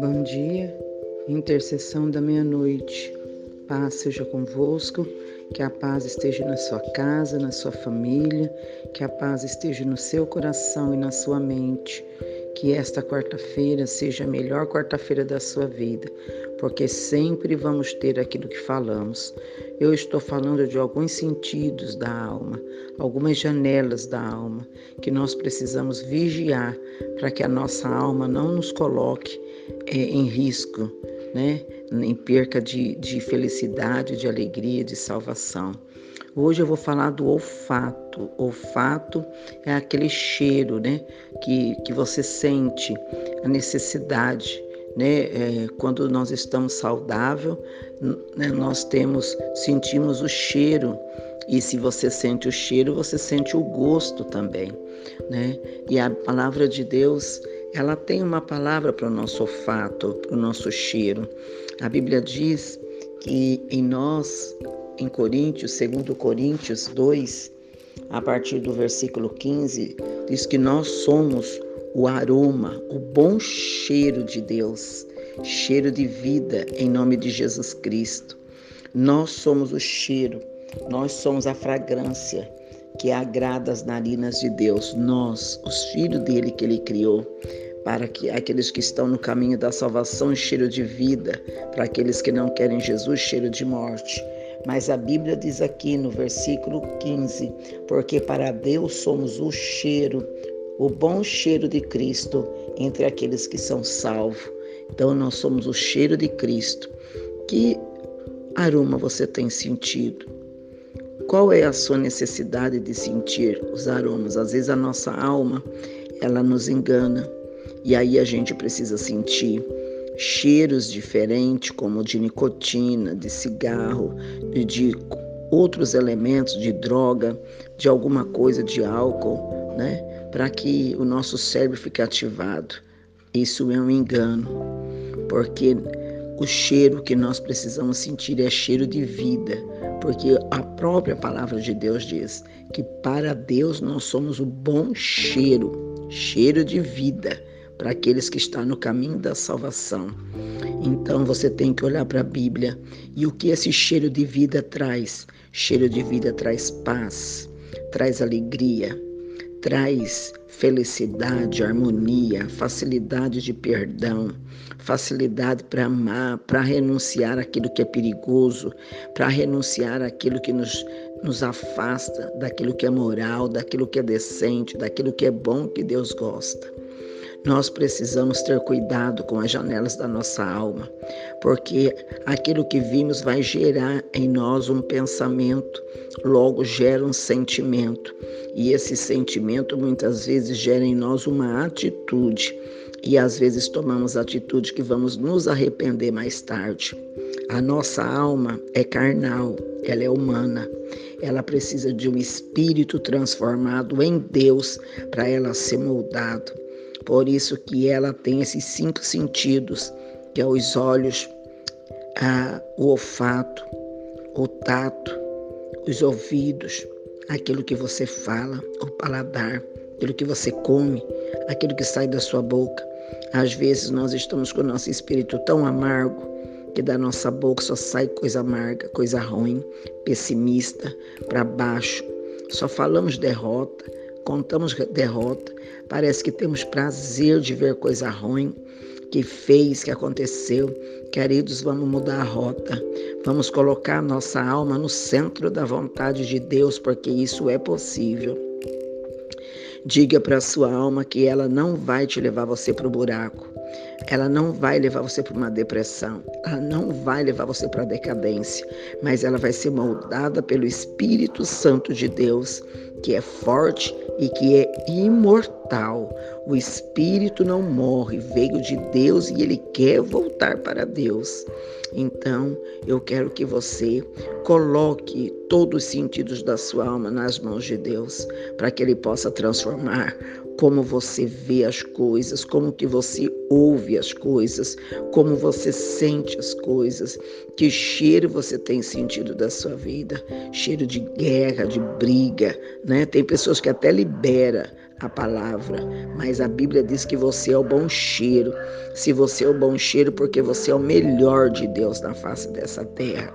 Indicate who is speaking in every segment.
Speaker 1: Bom dia, intercessão da meia-noite. Paz seja convosco, que a paz esteja na sua casa, na sua família, que a paz esteja no seu coração e na sua mente. Que esta quarta-feira seja a melhor quarta-feira da sua vida, porque sempre vamos ter aquilo que falamos. Eu estou falando de alguns sentidos da alma, algumas janelas da alma, que nós precisamos vigiar para que a nossa alma não nos coloque é, em risco, né? Em perca de, de felicidade, de alegria, de salvação. Hoje eu vou falar do olfato. Olfato é aquele cheiro, né, que, que você sente a necessidade, né, é, quando nós estamos saudável, né, nós temos, sentimos o cheiro e se você sente o cheiro, você sente o gosto também, né? E a palavra de Deus, ela tem uma palavra para o nosso olfato, para o nosso cheiro. A Bíblia diz que em nós em Coríntios, segundo Coríntios 2, a partir do versículo 15, diz que nós somos o aroma, o bom cheiro de Deus, cheiro de vida em nome de Jesus Cristo. Nós somos o cheiro, nós somos a fragrância que agrada as narinas de Deus, nós, os filhos dele que ele criou, para que aqueles que estão no caminho da salvação, cheiro de vida, para aqueles que não querem Jesus, cheiro de morte. Mas a Bíblia diz aqui no versículo 15: porque para Deus somos o cheiro, o bom cheiro de Cristo entre aqueles que são salvos. Então nós somos o cheiro de Cristo. Que aroma você tem sentido? Qual é a sua necessidade de sentir os aromas? Às vezes a nossa alma, ela nos engana. E aí a gente precisa sentir cheiros diferentes, como de nicotina, de cigarro, de outros elementos, de droga, de alguma coisa, de álcool, né? Para que o nosso cérebro fique ativado. Isso é um engano, porque o cheiro que nós precisamos sentir é cheiro de vida, porque a própria palavra de Deus diz que para Deus nós somos o bom cheiro, cheiro de vida para aqueles que estão no caminho da salvação. Então você tem que olhar para a Bíblia e o que esse cheiro de vida traz? Cheiro de vida traz paz, traz alegria, traz felicidade, harmonia, facilidade de perdão, facilidade para amar, para renunciar aquilo que é perigoso, para renunciar aquilo que nos, nos afasta daquilo que é moral, daquilo que é decente, daquilo que é bom que Deus gosta. Nós precisamos ter cuidado com as janelas da nossa alma, porque aquilo que vimos vai gerar em nós um pensamento, logo gera um sentimento, e esse sentimento muitas vezes gera em nós uma atitude, e às vezes tomamos atitude que vamos nos arrepender mais tarde. A nossa alma é carnal, ela é humana. Ela precisa de um espírito transformado em Deus para ela ser moldado. Por isso que ela tem esses cinco sentidos, que é os olhos, a, o olfato, o tato, os ouvidos, aquilo que você fala, o paladar, aquilo que você come, aquilo que sai da sua boca. Às vezes nós estamos com o nosso espírito tão amargo que da nossa boca só sai coisa amarga, coisa ruim, pessimista, para baixo. Só falamos derrota, contamos derrota, parece que temos prazer de ver coisa ruim que fez, que aconteceu. Queridos, vamos mudar a rota. Vamos colocar nossa alma no centro da vontade de Deus, porque isso é possível. Diga para a sua alma que ela não vai te levar você para o buraco. Ela não vai levar você para uma depressão, ela não vai levar você para a decadência, mas ela vai ser moldada pelo Espírito Santo de Deus, que é forte e que é imortal. O Espírito não morre, veio de Deus e ele quer voltar para Deus. Então, eu quero que você coloque todos os sentidos da sua alma nas mãos de Deus, para que ele possa transformar como você vê as coisas, como que você ouve as coisas, como você sente as coisas, que cheiro você tem sentido da sua vida, cheiro de guerra, de briga, né? Tem pessoas que até libera a palavra, mas a Bíblia diz que você é o bom cheiro. Se você é o bom cheiro, porque você é o melhor de Deus na face dessa terra.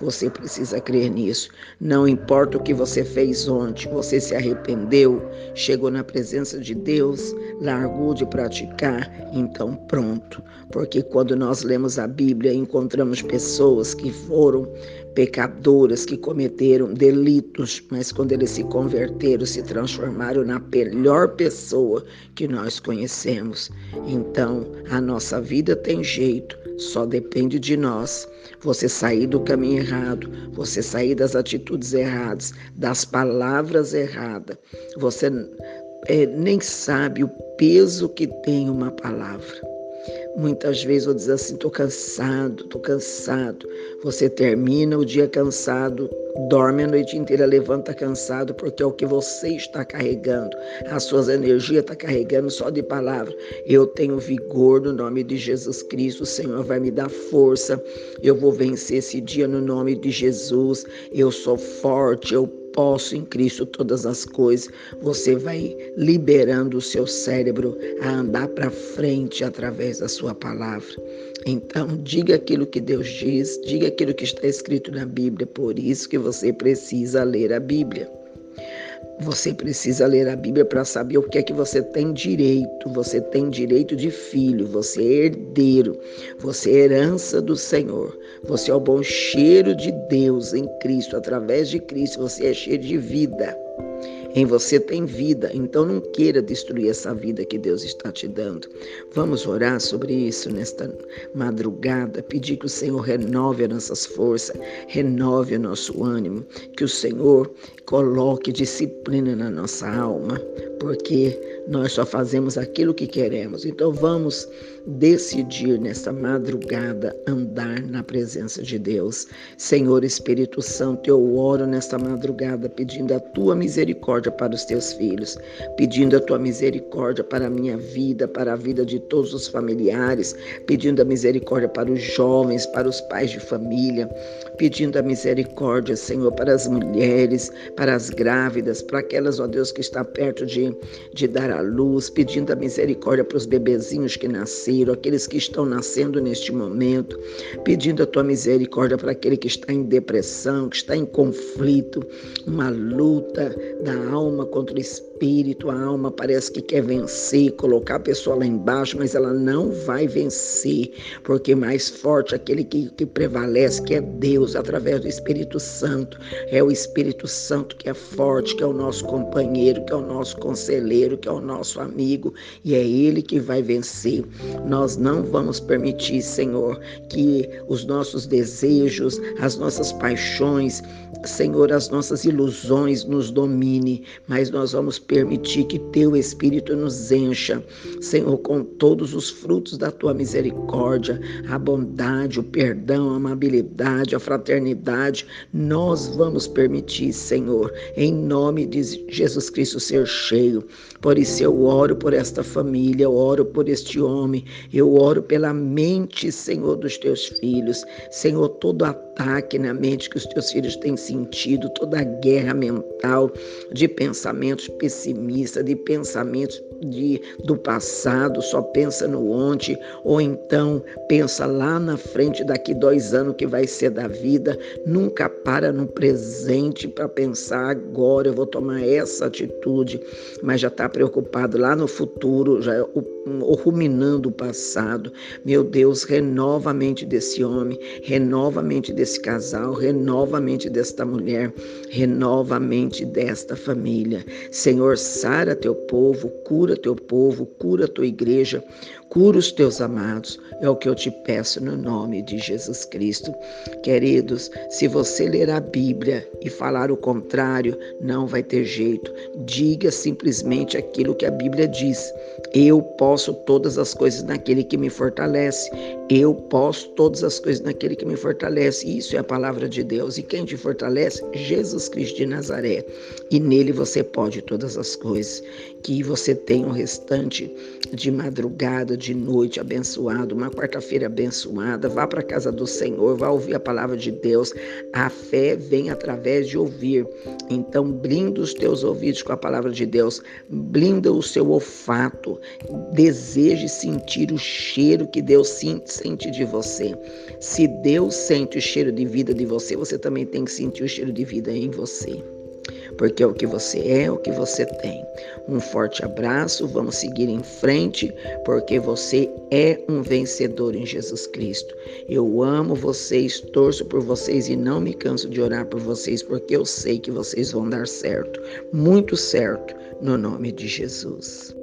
Speaker 1: Você precisa crer nisso. Não importa o que você fez ontem, você se arrependeu, chegou na presença de Deus, largou de praticar, então pronto. Porque quando nós lemos a Bíblia, encontramos pessoas que foram pecadoras, que cometeram delitos, mas quando eles se converteram, se transformaram na melhor pessoa que nós conhecemos. Então, a nossa vida tem jeito, só depende de nós. Você sair do caminho errado, você sair das atitudes erradas, das palavras erradas. Você é, nem sabe o peso que tem uma palavra. Muitas vezes eu diz assim, estou cansado, estou cansado. Você termina o dia cansado, dorme a noite inteira, levanta cansado, porque é o que você está carregando. As suas energias estão tá carregando só de palavra. Eu tenho vigor no nome de Jesus Cristo. O Senhor vai me dar força. Eu vou vencer esse dia no nome de Jesus. Eu sou forte, eu posso em Cristo todas as coisas. Você vai liberando o seu cérebro a andar para frente através da sua palavra. Então, diga aquilo que Deus diz, diga aquilo que está escrito na Bíblia. Por isso que você precisa ler a Bíblia. Você precisa ler a Bíblia para saber o que é que você tem direito. Você tem direito de filho, você é herdeiro, você é herança do Senhor. Você é o bom cheiro de Deus em Cristo, através de Cristo, você é cheio de vida. Em você tem vida, então não queira destruir essa vida que Deus está te dando. Vamos orar sobre isso nesta madrugada, pedir que o Senhor renove as nossas forças, renove o nosso ânimo, que o Senhor coloque disciplina na nossa alma, porque nós só fazemos aquilo que queremos. Então vamos decidir nessa madrugada andar na presença de Deus. Senhor Espírito Santo, eu oro nesta madrugada pedindo a tua misericórdia para os teus filhos, pedindo a tua misericórdia para a minha vida, para a vida de todos os familiares, pedindo a misericórdia para os jovens, para os pais de família, pedindo a misericórdia, Senhor, para as mulheres, para as grávidas, para aquelas, ó Deus, que está perto de, de dar à luz, pedindo a misericórdia para os bebezinhos que nasceram, aqueles que estão nascendo neste momento, pedindo a tua misericórdia para aquele que está em depressão, que está em conflito, uma luta da alma contra o espírito, a alma parece que quer vencer, colocar a pessoa lá embaixo, mas ela não vai vencer, porque mais forte aquele que, que prevalece, que é Deus, através do Espírito Santo, é o Espírito Santo que é forte, que é o nosso companheiro, que é o nosso conselheiro, que é o nosso amigo, e é Ele que vai vencer. Nós não vamos permitir, Senhor, que os nossos desejos, as nossas paixões, Senhor, as nossas ilusões nos domine, mas nós vamos permitir que Teu Espírito nos encha, Senhor, com todos os frutos da Tua misericórdia, a bondade, o perdão, a amabilidade, a fraternidade. Nós vamos permitir, Senhor, em nome de Jesus Cristo, ser cheio. Por isso eu oro por esta família, eu oro por este homem, eu oro pela mente, Senhor, dos teus filhos. Senhor, todo ataque na mente que os teus filhos têm sentido, toda a guerra mental de pensamentos pessimistas, de pensamentos de, do passado, só pensa no ontem, ou então pensa lá na frente, daqui dois anos que vai ser da vida, nunca para no presente para pensar agora eu vou tomar essa atitude, mas já está preocupado lá no futuro, já o, ruminando o passado. Meu Deus, renova a mente desse homem, renova a mente desse casal, renova a mente desta mulher, renova a mente desta família. Senhor, sara teu povo, cura teu povo, cura tua igreja, cura os teus amados. É o que eu te peço no nome de Jesus Cristo. Queridos, se você ler a Bíblia e falar o contrário, não vai ter jeito. Diga simplesmente aquilo que a Bíblia diz. Eu posso todas as coisas naquele que me fortalece. Eu posso todas as coisas naquele que me fortalece. Isso é a palavra de Deus. E quem te fortalece? Jesus Cristo de Nazaré. E nele você pode todas as coisas. Que você tenha um restante de madrugada, de noite abençoado, uma quarta-feira abençoada. Vá para a casa do Senhor, vá ouvir a palavra de Deus. A fé vem através de ouvir. Então, blinda os teus ouvidos com a palavra de Deus, blinda o seu olfato. Deseje sentir o cheiro que Deus sente de você. Se Deus sente o cheiro de vida de você, você também tem que sentir o cheiro de vida em você porque é o que você é, é o que você tem. Um forte abraço, vamos seguir em frente, porque você é um vencedor em Jesus Cristo. Eu amo vocês, torço por vocês e não me canso de orar por vocês, porque eu sei que vocês vão dar certo, muito certo, no nome de Jesus.